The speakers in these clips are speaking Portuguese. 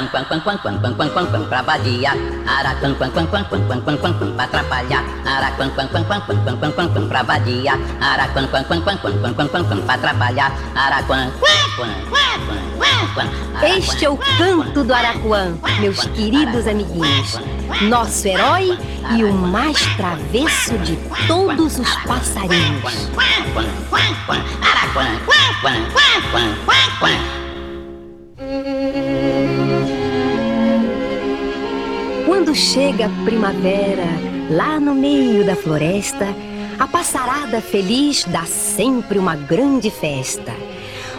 Araquam, quam, quam, quam, quam, quam, quam, quam, quam, pra vadia. Araquam, quam, quam, quam, quam, quam, quam, quam, quam, pra atrapalhar. Araquam, quam, quam, quam, quam, quam, quam, quam, quam, pra vadia. Araquam, quam, quam, quam, quam, quam, quam, quam, quam, pra atrapalhar. Araquam, quam, quam, quam, quam, Este é o canto do Araquã, meus queridos amiguinhos. Nosso herói e o mais travesso de todos os passarinhos. Quando chega a primavera, lá no meio da floresta, a passarada feliz dá sempre uma grande festa,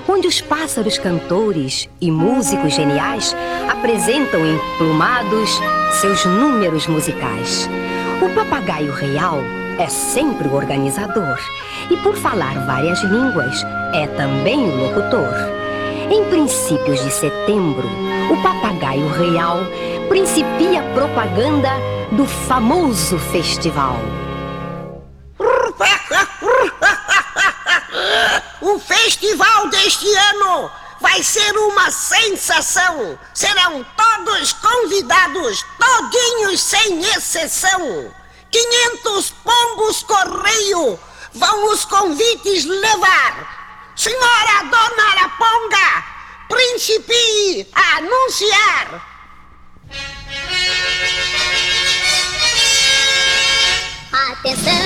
onde os pássaros cantores e músicos geniais apresentam emplumados seus números musicais. O papagaio real é sempre o organizador e, por falar várias línguas, é também o locutor. Em princípios de setembro, o papagaio real principia a propaganda do famoso festival. O festival deste ano vai ser uma sensação. Serão todos convidados, todinhos sem exceção. 500 pombos correio vão os convites levar. Senhora Dona Araponga, principie a anunciar. que se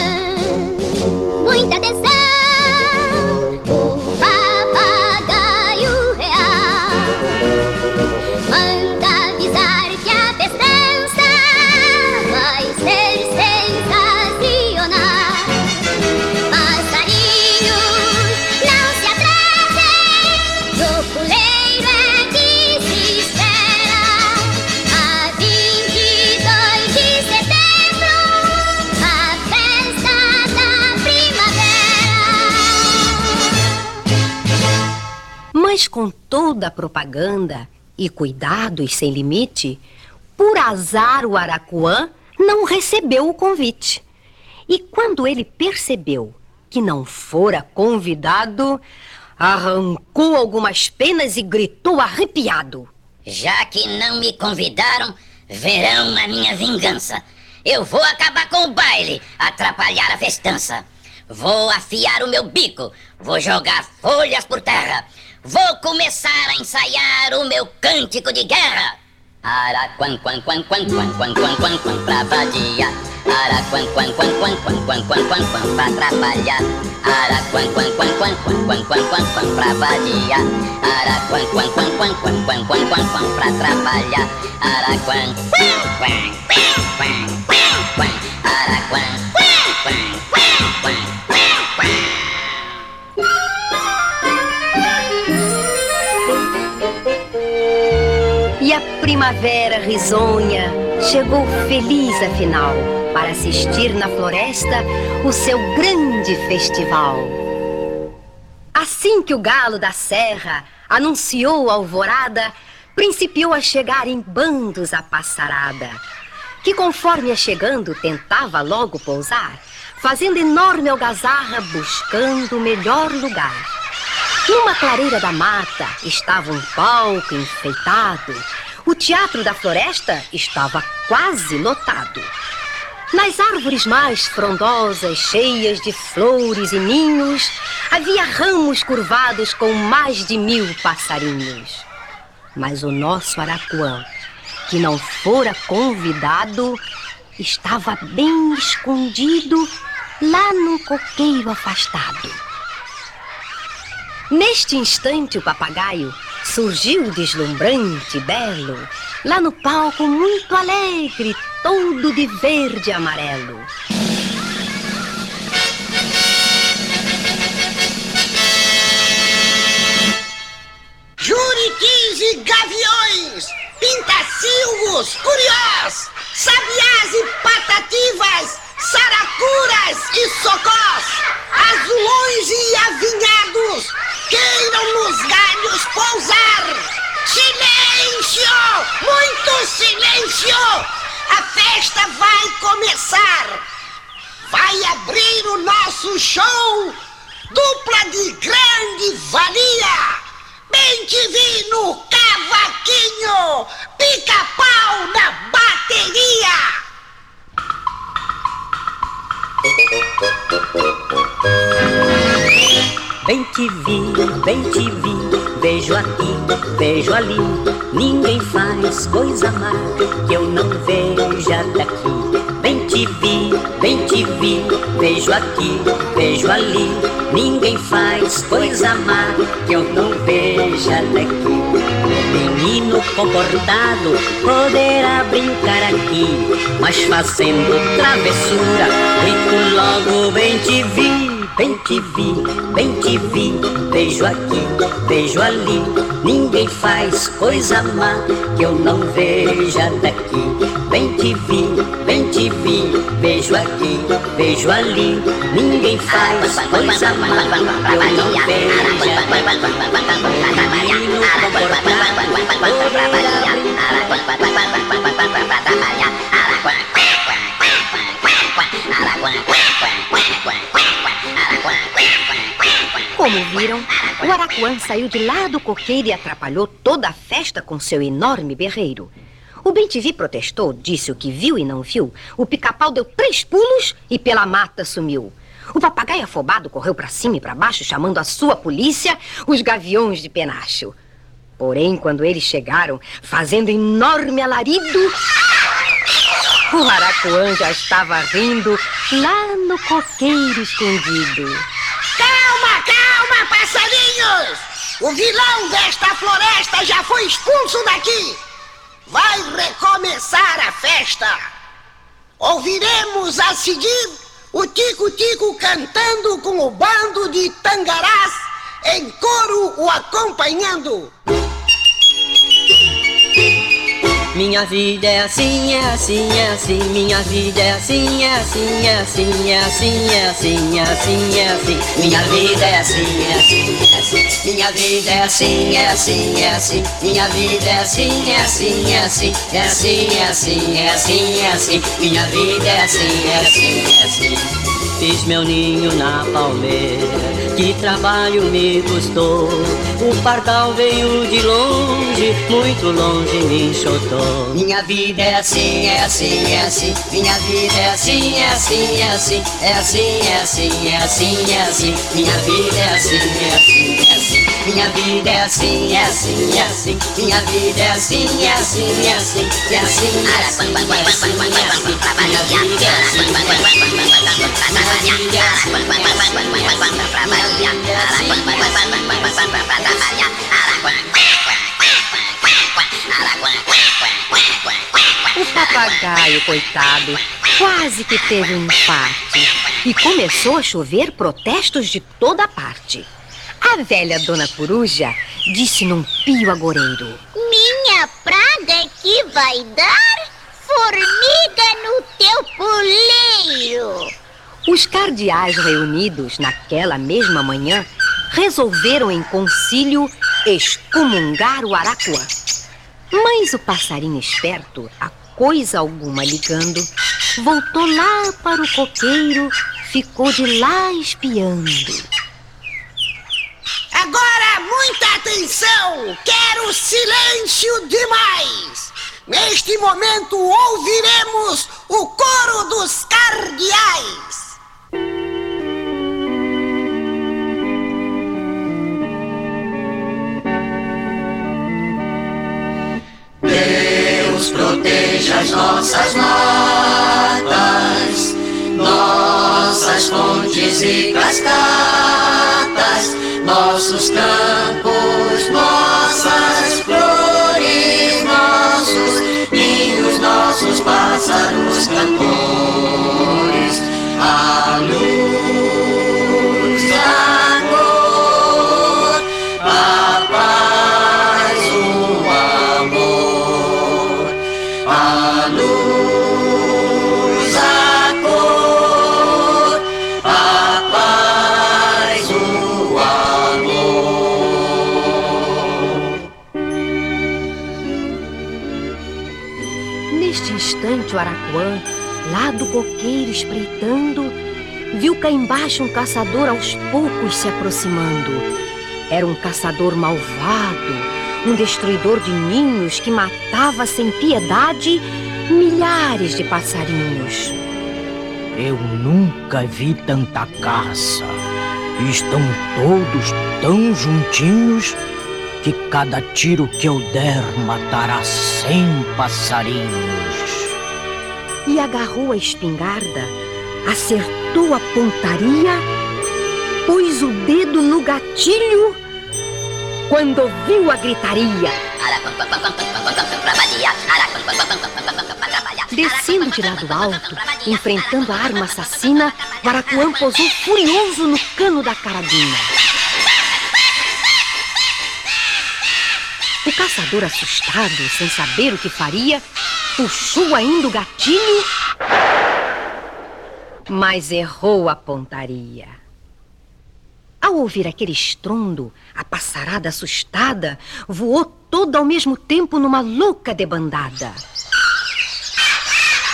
com toda a propaganda e cuidados sem limite, por azar o Araquã não recebeu o convite. E quando ele percebeu que não fora convidado, arrancou algumas penas e gritou arrepiado. Já que não me convidaram, verão a minha vingança. Eu vou acabar com o baile, atrapalhar a festança. Vou afiar o meu bico, vou jogar folhas por terra. Vou começar a ensaiar o meu cântico de guerra. Araquam, quam, quam, quam, quam, quam, quam, quam, quam, pra vadia. Araquam, quam, quam, quam, quam, quam, quam, quam, quam, pra atrapalhar. Araquam, quam, quam, quam, quam, quam, quam, quam, quam, pra vadia. Araquam, quam, quam, quam, quam, quam, quam, quam, quam, pra atrapalhar. Araquam, quam, quam, quam, quam, quam, quam. Araquam, quam, quam, quam, quam, quam, primavera risonha chegou feliz afinal para assistir na floresta o seu grande festival. Assim que o galo da serra anunciou a alvorada, principiou a chegar em bandos a passarada, que conforme ia chegando tentava logo pousar, fazendo enorme algazarra buscando o melhor lugar. Numa clareira da mata estava um palco enfeitado. O teatro da floresta estava quase lotado. Nas árvores mais frondosas, cheias de flores e ninhos, havia ramos curvados com mais de mil passarinhos. Mas o nosso Araquã, que não fora convidado, estava bem escondido lá num coqueiro afastado. Neste instante, o papagaio surgiu deslumbrante belo, lá no palco muito alegre, todo de verde e amarelo. Juriquis e gaviões, pintacilgos, curiós, sabiás e patativas, silêncio! A festa vai começar! Vai abrir o nosso show! Dupla de grande valia! Bem te vi no cabo cavaquinho, pica-pau na bateria. Bem te vi, bem te vi, vejo aqui, vejo ali. Ninguém faz coisa má que eu não veja daqui. Bem te vi, bem te vi, vejo aqui, vejo ali. Ninguém faz coisa má que eu não veja daqui. Menino comportado poderá brincar aqui, mas fazendo travessura, grito logo bem te vi. Bem te vi, bem te vi, vejo aqui, vejo ali. Ninguém faz coisa má que eu não veja daqui. Bem te vi, bem te vi, vejo aqui, vejo ali. Ninguém faz coisa má que eu não veja daqui. Menino Como viram, o Araquã saiu de lá do coqueiro e atrapalhou toda a festa com seu enorme berreiro. O Bem-te-vi protestou, disse o que viu e não viu. O pica-pau deu três pulos e pela mata sumiu. O papagaio afobado correu para cima e para baixo, chamando a sua polícia, os gaviões de penacho. Porém, quando eles chegaram, fazendo enorme alarido, o Aracuã já estava rindo lá no coqueiro escondido. O vilão desta floresta já foi expulso daqui! Vai recomeçar a festa! Ouviremos a seguir o Tico-Tico cantando com o bando de tangarás, em coro o acompanhando. Minha vida é assim, é assim, é assim. Minha vida é assim, é assim, é assim, é assim, é assim, é assim, é assim. Minha vida é assim, é assim, é assim. Minha vida é assim, é assim, é assim. Minha vida é assim, é assim, é assim. É assim, é assim, é assim, é assim. Minha vida é assim, é assim, é assim. Fiz meu ninho na palmeira, que trabalho me custou. O pardal veio de longe, muito longe me enxotou. Minha vida é assim, é assim, é assim. Minha vida é assim, é assim, é assim. É assim, é assim, é assim, é assim. Minha vida é assim, é assim, é assim. Minha vida é assim, é assim, é assim. Minha vida é assim, é assim, é assim. É assim, é assim, é assim, é assim. Minha vida é assim, é assim. O papagaio, coitado, quase que teve um infarte. E começou a chover protestos de toda parte. A velha dona coruja disse num pio agoreiro: Minha praga é que vai dar formiga no teu puleiro. Os cardeais reunidos naquela mesma manhã resolveram em concílio excomungar o Araquã. Mas o passarinho esperto, a coisa alguma ligando, voltou lá para o coqueiro, ficou de lá espiando. Agora, muita atenção! Quero silêncio demais! Neste momento ouviremos o coro dos cardeais! Deus proteja as nossas matas, nossas fontes e cascatas, nossos campos, nossas flores, nossos ninhos, nossos pássaros Neste instante, o Araquã, lá do coqueiro espreitando, viu cá embaixo um caçador aos poucos se aproximando. Era um caçador malvado, um destruidor de ninhos que matava sem piedade milhares de passarinhos. Eu nunca vi tanta caça. Estão todos tão juntinhos que cada tiro que eu der matará cem passarinhos. E agarrou a espingarda, acertou a pontaria, pôs o dedo no gatilho quando ouviu a gritaria. Descendo de lado alto, enfrentando a arma assassina, Baracuã pousou furioso no cano da carabina. O caçador, assustado, sem saber o que faria, puxou ainda o gatilho, mas errou a pontaria. Ao ouvir aquele estrondo, a passarada assustada voou toda ao mesmo tempo numa louca debandada.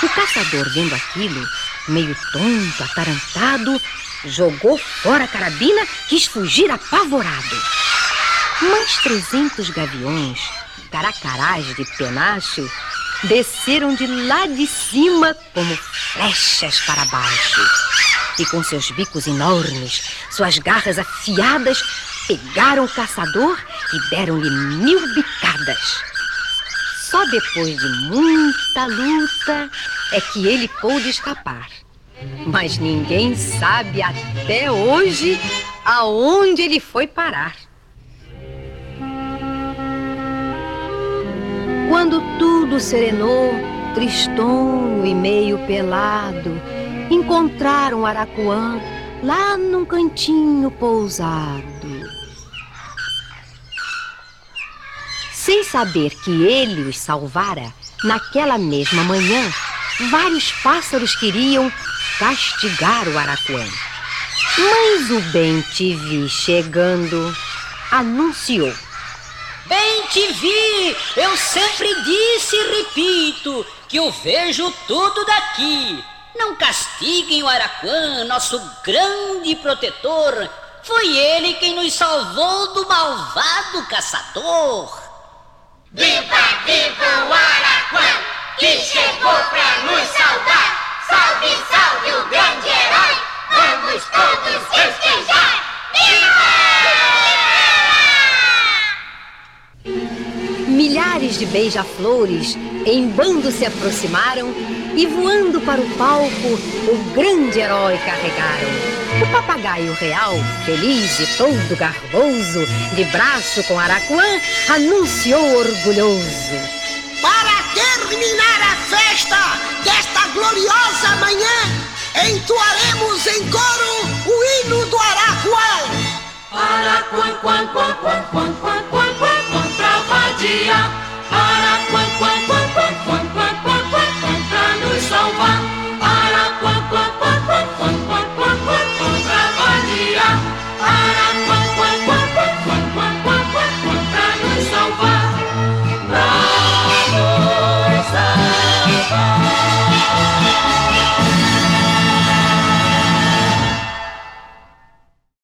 O caçador, vendo aquilo, meio tonto, atarantado, jogou fora a carabina, quis fugir apavorado. Mas trezentos gaviões, caracarás de penacho, desceram de lá de cima como flechas para baixo. E com seus bicos enormes, suas garras afiadas, pegaram o caçador e deram-lhe mil bicadas. Só depois de muita luta é que ele pôde escapar. Mas ninguém sabe até hoje aonde ele foi parar. Quando tudo serenou, tristonho e meio pelado, encontraram Aracuã lá num cantinho pousado. Sem saber que ele os salvara, naquela mesma manhã, vários pássaros queriam castigar o Araquém. Mas o Bem Te Vi chegando anunciou. Bem te vi! Eu sempre disse e repito que eu vejo tudo daqui. Não castiguem o Araquã, nosso grande protetor. Foi ele quem nos salvou do malvado caçador. Viva, viva o Araquã, que chegou pra nos salvar. Salve, salve o grande herói, vamos todos festejar. Viva! Milhares de beija-flores em bando se aproximaram e voando para o palco, o grande herói carregaram. O papagaio real, feliz e todo garboso, de braço com Araquã, anunciou orgulhoso. Para terminar a festa desta gloriosa manhã, entoaremos em coro o hino do Araquã. Araquã, quan, quan, quan, quan, quan, quan, quan, dia.